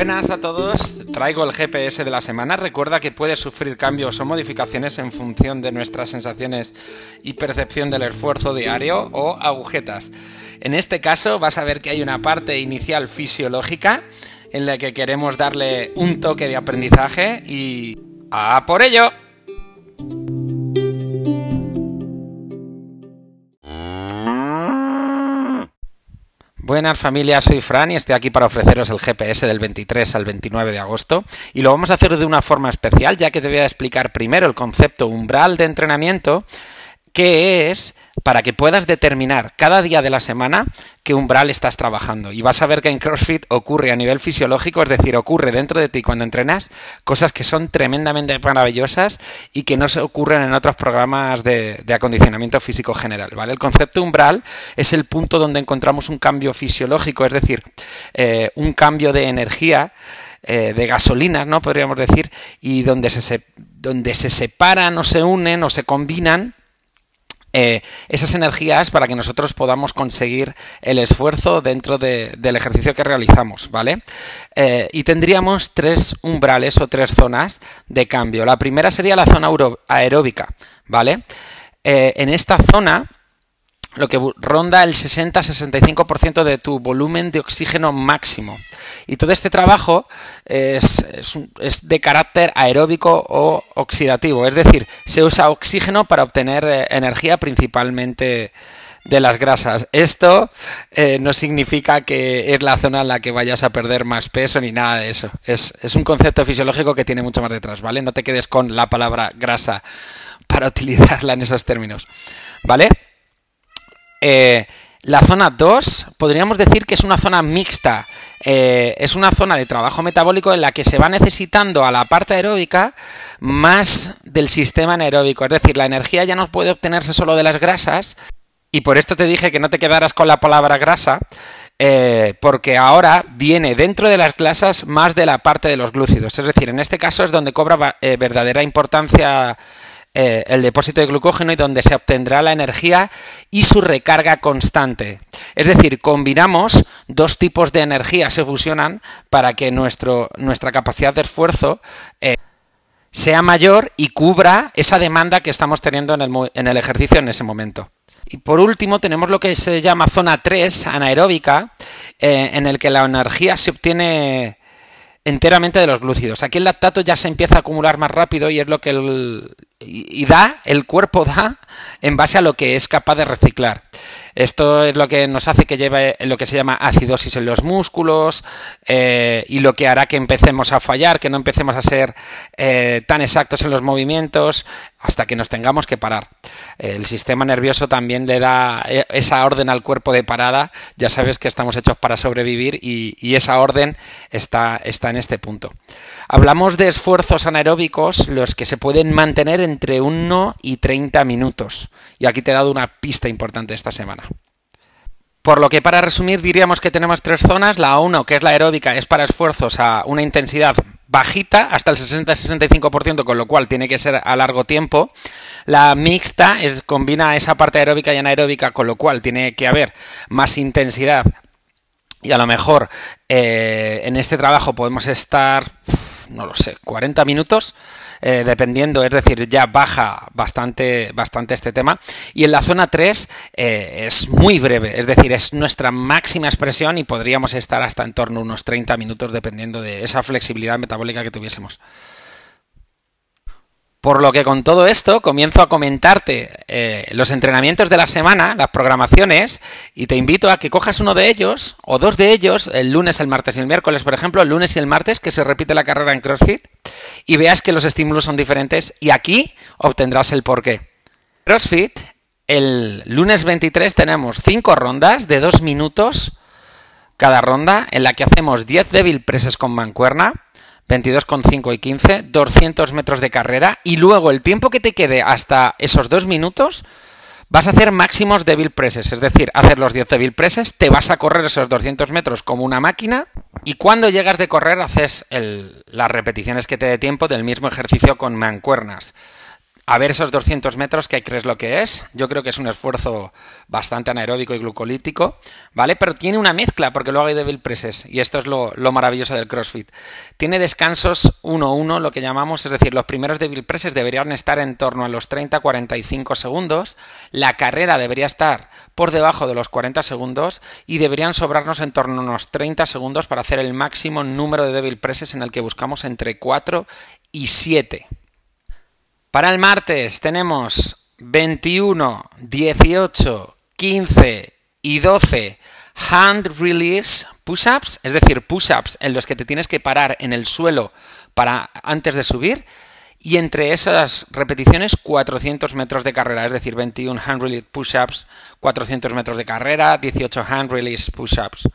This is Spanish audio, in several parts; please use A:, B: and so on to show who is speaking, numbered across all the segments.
A: Buenas a todos, traigo el GPS de la semana. Recuerda que puedes sufrir cambios o modificaciones en función de nuestras sensaciones y percepción del esfuerzo diario o agujetas. En este caso vas a ver que hay una parte inicial fisiológica en la que queremos darle un toque de aprendizaje y... ¡A por ello! Buenas familias, soy Fran y estoy aquí para ofreceros el GPS del 23 al 29 de agosto. Y lo vamos a hacer de una forma especial ya que te voy a explicar primero el concepto umbral de entrenamiento que es para que puedas determinar cada día de la semana qué umbral estás trabajando. Y vas a ver que en CrossFit ocurre a nivel fisiológico, es decir, ocurre dentro de ti cuando entrenas cosas que son tremendamente maravillosas y que no se ocurren en otros programas de, acondicionamiento físico general. ¿vale? El concepto umbral es el punto donde encontramos un cambio fisiológico, es decir, eh, un cambio de energía. Eh, de gasolina, ¿no? Podríamos decir, y donde se, donde se separan o se unen o se combinan eh, esas energías para que nosotros podamos conseguir el esfuerzo dentro del ejercicio que realizamos, ¿vale? Eh, y tendríamos tres umbrales o tres zonas de cambio. La primera sería la zona aeróbica, ¿vale? Eh, en esta zona lo que ronda el 60-65% de tu volumen de oxígeno máximo. Y todo este trabajo es, de carácter aeróbico o oxidativo, es decir, se usa oxígeno para obtener eh, energía principalmente de las grasas. Esto eh, no significa que es la zona en la que vayas a perder más peso ni nada de eso. Es, es un concepto fisiológico que tiene mucho más detrás, ¿vale? No te quedes con la palabra grasa para utilizarla en esos términos, ¿vale? Eh, la zona 2 podríamos decir que es una zona mixta. Eh, es una zona de trabajo metabólico en la que se va necesitando a la parte aeróbica más del sistema anaeróbico. Es decir, la energía ya no puede obtenerse solo de las grasas. Y por esto te dije que no te quedaras con la palabra grasa, eh, porque ahora viene dentro de las grasas más de la parte de los glúcidos. Es decir, en este caso es donde cobra verdadera importancia eh, el depósito de glucógeno y donde se obtendrá la energía y su recarga constante. Es decir, combinamos dos tipos de energía, se fusionan para que nuestro, nuestra capacidad de esfuerzo eh, sea mayor y cubra esa demanda que estamos teniendo en el, en el ejercicio en ese momento. Y por último tenemos lo que se llama zona 3, anaeróbica, eh, en el que la energía se obtiene enteramente de los glúcidos. Aquí el lactato ya se empieza a acumular más rápido y es lo que el, y, da, el cuerpo da en base a lo que es capaz de reciclar. Esto es lo que nos hace que lleve lo que se llama acidosis en los músculos eh, y lo que hará que empecemos a fallar, que no empecemos a ser eh, tan exactos en los movimientos hasta que nos tengamos que parar. El sistema nervioso también le da eh, esa orden al cuerpo de parada. Ya sabes que estamos hechos para sobrevivir y, esa orden está, está en este punto. Hablamos de esfuerzos anaeróbicos, los que se pueden mantener entre 1 y 30 minutos. Y aquí te he dado una pista importante esta semana. Por lo que para resumir diríamos que tenemos tres zonas. La 1, que es la aeróbica, es para esfuerzos a una intensidad bajita, hasta el 60-65%, con lo cual tiene que ser a largo tiempo. La mixta es, combina esa parte aeróbica y anaeróbica, con lo cual tiene que haber más intensidad. Y a lo mejor eh, en este trabajo podemos estar, no lo sé, 40 minutos eh, dependiendo, es decir, ya baja bastante, bastante este tema. Y en la zona 3 eh, es muy breve, es decir, es nuestra máxima expresión y podríamos estar hasta en torno a unos 30 minutos dependiendo de esa flexibilidad metabólica que tuviésemos. Por lo que con todo esto comienzo a comentarte eh, los entrenamientos de la semana, las programaciones, y te invito a que cojas uno de ellos, o dos de ellos, el lunes, el martes y el miércoles, por ejemplo, el lunes y el martes, que se repite la carrera en CrossFit, y veas que los estímulos son diferentes, y aquí obtendrás el porqué. CrossFit, el lunes 23 tenemos 5 rondas de 2 minutos cada ronda, en la que hacemos 10 débil presses con mancuerna, 22,5 y 15, 200 metros de carrera y luego el tiempo que te quede hasta esos dos minutos vas a hacer máximos débil presses, es decir, hacer los 10 débil presses, te vas a correr esos 200 metros como una máquina y cuando llegas de correr haces las repeticiones que te dé tiempo del mismo ejercicio con mancuernas. A ver esos 200 metros, ¿qué crees lo que es? Yo creo que es un esfuerzo bastante anaeróbico y glucolítico, ¿vale? Pero tiene una mezcla, porque luego hay devil presses, y esto es lo, maravilloso del CrossFit. Tiene descansos 1-1, lo que llamamos, es decir, los primeros devil presses deberían estar en torno a los 30-45 segundos, la carrera debería estar por debajo de los 40 segundos, y deberían sobrarnos en torno a unos 30 segundos para hacer el máximo número de devil presses en el que buscamos entre 4 y 7. Para el martes tenemos 21, 18, 15 y 12 hand release push-ups, es decir, push-ups en los que te tienes que parar en el suelo para antes de subir y entre esas repeticiones 400 metros de carrera, es decir, 21 hand release push-ups, 400 metros de carrera, 18 hand release push-ups,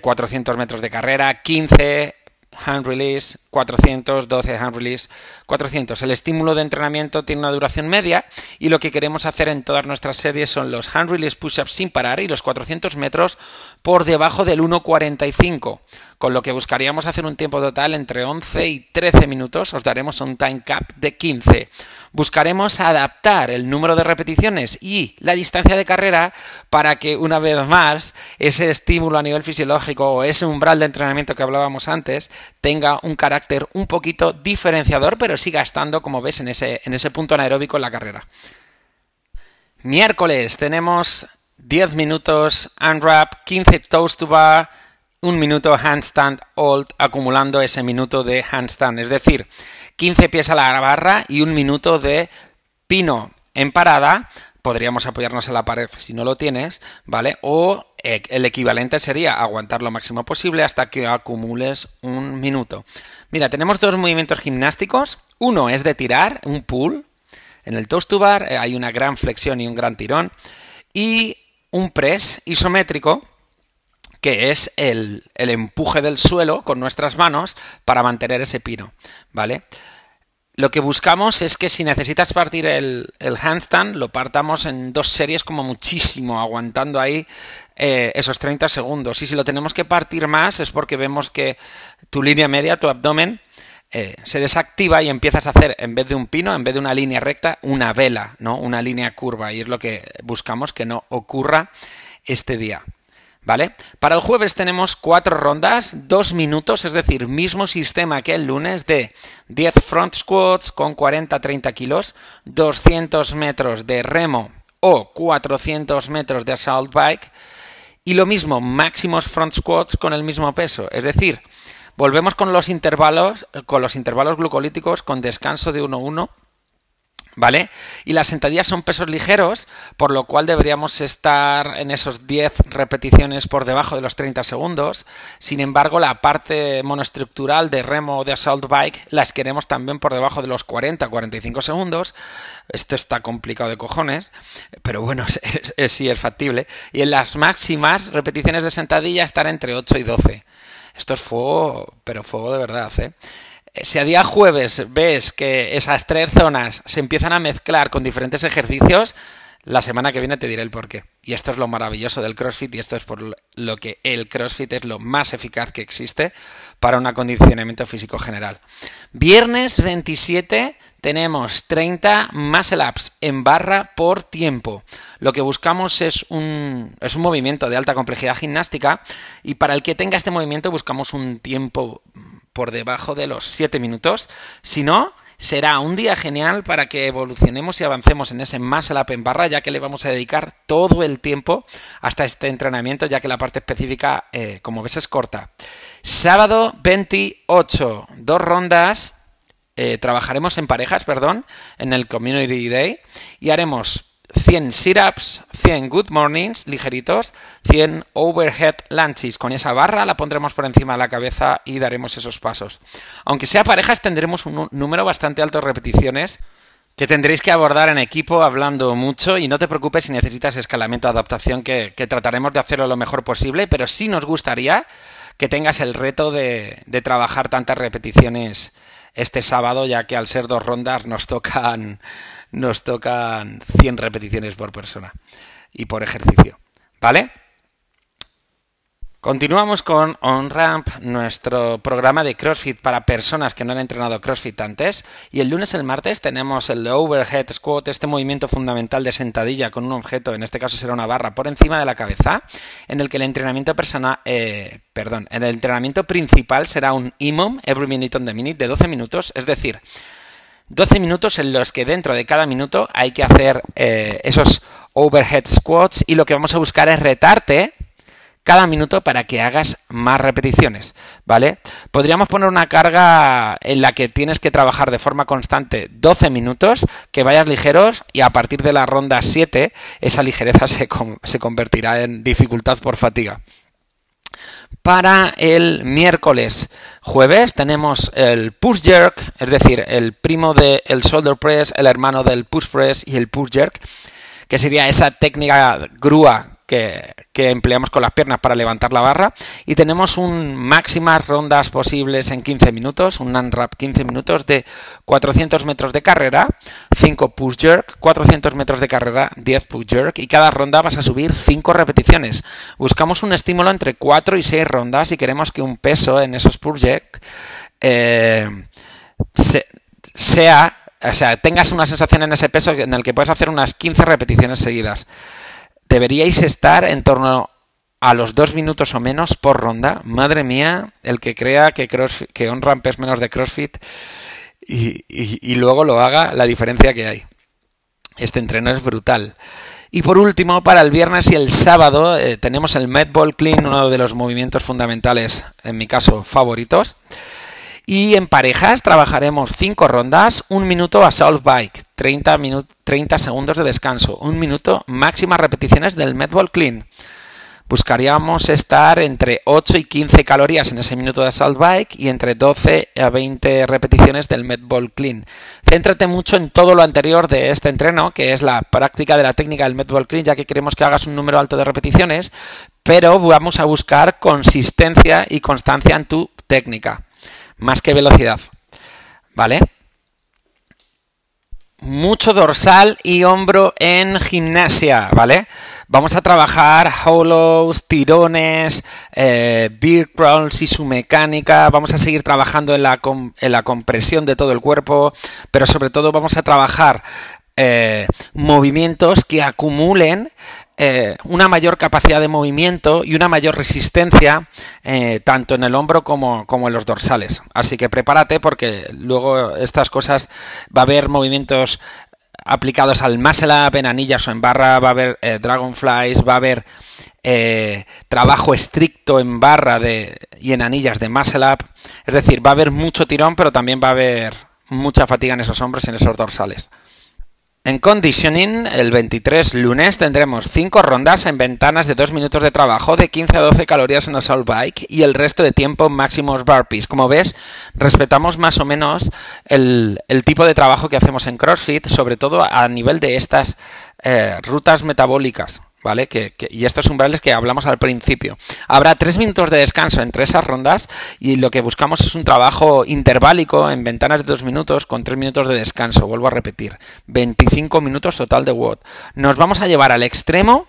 A: 400 metros de carrera, 15 hand release, 400, 12 hand release, 400. El estímulo de entrenamiento tiene una duración media y lo que queremos hacer en todas nuestras series son los hand release push-ups sin parar y los 400 metros por debajo del 1.45, con lo que buscaríamos hacer un tiempo total entre 11 y 13 minutos. Os daremos un time cap de 15. Buscaremos adaptar el número de repeticiones y la distancia de carrera para que una vez más ese estímulo a nivel fisiológico o ese umbral de entrenamiento que hablábamos antes tenga un carácter un poquito diferenciador, pero siga estando, como ves, en ese, en ese punto anaeróbico en la carrera. Miércoles tenemos 10 minutos unwrap, 15 toast to bar, un minuto handstand hold acumulando ese minuto de handstand, es decir, 15 pies a la barra y un minuto de pino en parada. Podríamos apoyarnos en la pared si no lo tienes, ¿vale? O eh, el equivalente sería aguantar lo máximo posible hasta que acumules un minuto. Mira, tenemos dos movimientos gimnásticos. Uno es de tirar, un pull. En el toast to bar eh, hay una gran flexión y un gran tirón. Y un press isométrico, que es el, el, empuje del suelo con nuestras manos para mantener ese pino, ¿vale? Lo que buscamos es que si necesitas partir el, handstand, lo partamos en dos series como muchísimo, aguantando ahí eh, esos 30 segundos. Y si lo tenemos que partir más es porque vemos que tu línea media, tu abdomen, eh, se desactiva y empiezas a hacer, en vez de un pino, en vez de una línea recta, una vela, ¿no? Una línea curva. Y es lo que buscamos que no ocurra este día. ¿Vale? Para el jueves tenemos cuatro rondas, dos minutos, es decir, mismo sistema que el lunes de 10 front squats con 40-30 kilos, 200 metros de remo o 400 metros de assault bike y lo mismo, máximos front squats con el mismo peso, es decir, volvemos con los intervalos, con los intervalos glucolíticos con descanso de 1-1 ¿Vale? Y las sentadillas son pesos ligeros, por lo cual deberíamos estar en esos 10 repeticiones por debajo de los 30 segundos. Sin embargo, la parte monoestructural de remo o de assault bike las queremos también por debajo de los 40-45 segundos. Esto está complicado de cojones, pero bueno, sí es factible. Y en las máximas repeticiones de sentadilla estar entre 8 y 12. Esto es fuego, pero fuego de verdad, ¿eh? Si a día jueves ves que esas tres zonas se empiezan a mezclar con diferentes ejercicios, la semana que viene te diré el porqué. Y esto es lo maravilloso del CrossFit y esto es por lo que el CrossFit es lo más eficaz que existe para un acondicionamiento físico general. Viernes 27 tenemos 30 muscle ups en barra por tiempo. Lo que buscamos es un, es un movimiento de alta complejidad gimnástica y para el que tenga este movimiento buscamos un tiempo por debajo de los 7 minutos. Si no, será un día genial para que evolucionemos y avancemos en ese muscle up en barra, ya que le vamos a dedicar todo el tiempo hasta este entrenamiento, ya que la parte específica, eh, como ves, es corta. Sábado 28, dos rondas. Eh, trabajaremos en parejas, perdón, en el Community Day y haremos 100 sit-ups, 100 good mornings ligeritos, 100 overhead lunges. Con esa barra la pondremos por encima de la cabeza y daremos esos pasos. Aunque sea parejas, tendremos un número bastante alto de repeticiones que tendréis que abordar en equipo hablando mucho y no te preocupes si necesitas escalamiento o adaptación que, trataremos de hacerlo lo mejor posible, pero sí nos gustaría que tengas el reto de, de trabajar tantas repeticiones este sábado, ya que al ser dos rondas nos tocan, nos tocan 100 repeticiones por persona y por ejercicio. ¿Vale? Continuamos con OnRamp, nuestro programa de CrossFit para personas que no han entrenado CrossFit antes. Y el lunes y el martes tenemos el Overhead Squat, este movimiento fundamental de sentadilla con un objeto, en este caso será una barra, por encima de la cabeza, en el que el entrenamiento personal, eh, perdón, en el entrenamiento principal será un IMOM, Every Minute on the Minute, de 12 minutos, es decir, 12 minutos en los que dentro de cada minuto hay que hacer eh, esos overhead squats y lo que vamos a buscar es retarte cada minuto para que hagas más repeticiones, ¿vale? Podríamos poner una carga en la que tienes que trabajar de forma constante 12 minutos, que vayas ligeros y a partir de la ronda 7 esa ligereza se, se convertirá en dificultad por fatiga. Para el miércoles. Jueves tenemos el push jerk, es decir, el primo del shoulder press, el hermano del push press y el push jerk, que sería esa técnica grúa que, empleamos con las piernas para levantar la barra y tenemos un máximas rondas posibles en 15 minutos, un unwrap 15 minutos de 400 metros de carrera, 5 push jerk, 400 metros de carrera, 10 push jerk y cada ronda vas a subir 5 repeticiones. Buscamos un estímulo entre 4 y 6 rondas y queremos que un peso en esos push jerk eh, sea o sea, tengas una sensación en ese peso en el que puedes hacer unas 15 repeticiones seguidas deberíais estar en torno a los dos minutos o menos por ronda. Madre mía, el que crea que, cross, que ramp es menos de CrossFit y, luego lo haga, la diferencia que hay. Este entreno es brutal. Y por último, para el viernes y el sábado eh, tenemos el Medball Clean, uno de los movimientos fundamentales, en mi caso, favoritos. Y en parejas trabajaremos 5 rondas, un minuto a Solve Bike, 30, 30 segundos de descanso, un minuto, máximas repeticiones del Medball Clean. Buscaríamos estar entre 8 y 15 calorías en ese minuto de Assault Bike y entre 12 a 20 repeticiones del Medball Clean. Céntrate mucho en todo lo anterior de este entreno, que es la práctica de la técnica del Medball Clean, ya que queremos que hagas un número alto de repeticiones, pero vamos a buscar consistencia y constancia en tu técnica más que velocidad. ¿Vale? Mucho dorsal y hombro en gimnasia, ¿vale? Vamos a trabajar hollows, tirones, eh, beer crawls y su mecánica. Vamos a seguir trabajando en la, en la compresión de todo el cuerpo, pero sobre todo vamos a trabajar eh, movimientos que acumulen eh, una mayor capacidad de movimiento y una mayor resistencia eh, tanto en el hombro como, en los dorsales. Así que prepárate porque luego estas cosas va a haber movimientos aplicados al muscle en anillas o en barra, va a haber dragonflies, va a haber trabajo estricto en barra de, y en anillas de muscle. Es decir, va a haber mucho tirón, pero también va a haber mucha fatiga en esos hombros y en esos dorsales. En conditioning, el 23 lunes tendremos 5 rondas en ventanas de 2 minutos de trabajo de 15 a 12 calorías en assault bike y el resto de tiempo máximos burpees. Como ves, respetamos más o menos el, tipo de trabajo que hacemos en CrossFit, sobre todo a nivel de estas eh, rutas metabólicas. ¿Vale? Que, y estos umbrales que hablamos al principio. Habrá tres minutos de descanso entre esas rondas y lo que buscamos es un trabajo interválico en ventanas de dos minutos con tres minutos de descanso. Vuelvo a repetir, 25 minutos total de WOD. Nos vamos a llevar al extremo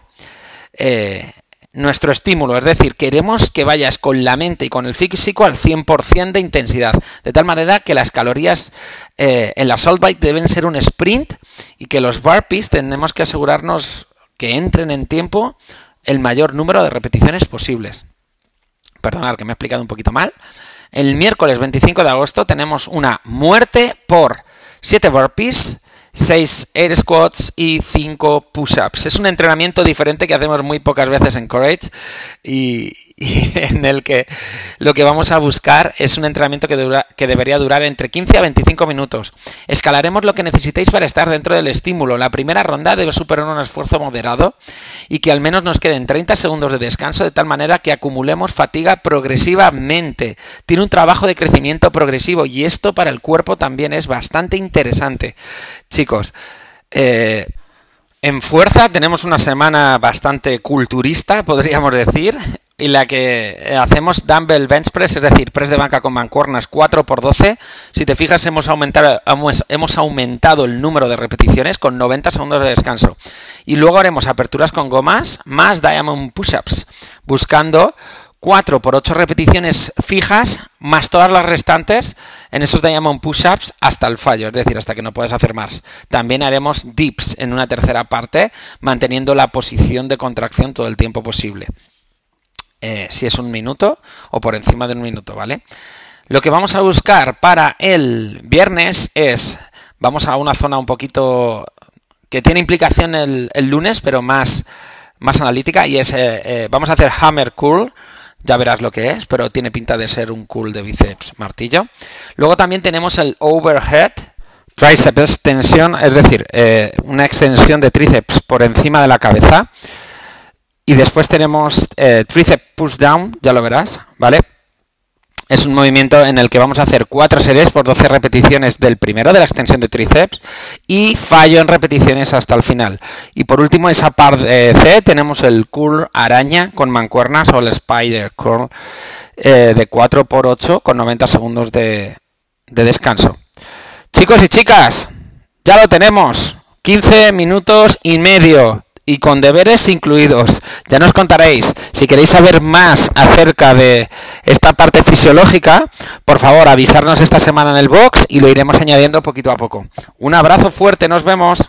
A: eh, nuestro estímulo, es decir, queremos que vayas con la mente y con el físico al 100% de intensidad, de tal manera que las calorías eh, en la Salt Bike deben ser un sprint y que los burpees tenemos que asegurarnos que entren en tiempo el mayor número de repeticiones posibles. Perdonad que me he explicado un poquito mal. El miércoles 25 de agosto tenemos una muerte por 7 burpees, 6 air squats y 5 push-ups. Es un entrenamiento diferente que hacemos muy pocas veces en Courage y, en el que lo que vamos a buscar es un entrenamiento que, dura, que debería durar entre 15 a 25 minutos. Escalaremos lo que necesitéis para estar dentro del estímulo. La primera ronda debe superar un esfuerzo moderado y que al menos nos queden 30 segundos de descanso de tal manera que acumulemos fatiga progresivamente. Tiene un trabajo de crecimiento progresivo y esto para el cuerpo también es bastante interesante chicos. Eh, en fuerza tenemos una semana bastante culturista, podríamos decir, y la que hacemos dumbbell bench press, es decir, press de banca con mancuernas 4x12. Si te fijas, hemos aumentado, el número de repeticiones con 90 segundos de descanso. Y luego haremos aperturas con gomas más diamond push-ups, buscando 4 por 8 repeticiones fijas, más todas las restantes en esos Diamond Push-Ups hasta el fallo, es decir, hasta que no puedes hacer más. También haremos dips en una tercera parte, manteniendo la posición de contracción todo el tiempo posible. Eh, si es un minuto o por encima de un minuto, ¿vale? Lo que vamos a buscar para el viernes es, vamos a una zona un poquito que tiene implicación el, lunes, pero más, más analítica, y es, eh, eh, vamos a hacer hammer curl, ya verás lo que es, pero tiene pinta de ser un curl de bíceps martillo. Luego también tenemos el overhead, tricep extensión, es decir, una extensión de tríceps por encima de la cabeza. Y después tenemos eh, Tricep Push Down, ya lo verás, ¿vale? Es un movimiento en el que vamos a hacer 4 series por 12 repeticiones del primero, de la extensión de tríceps, y fallo en repeticiones hasta el final. Y por último, esa parte C, tenemos el curl araña con mancuernas o el spider curl eh, de 4 por 8 con 90 segundos de descanso. Chicos y chicas, ya lo tenemos. 15 minutos y medio y con deberes incluidos. Ya nos contaréis. Si queréis saber más acerca de esta parte fisiológica, por favor avisarnos esta semana en el box y lo iremos añadiendo poquito a poco. Un abrazo fuerte, nos vemos.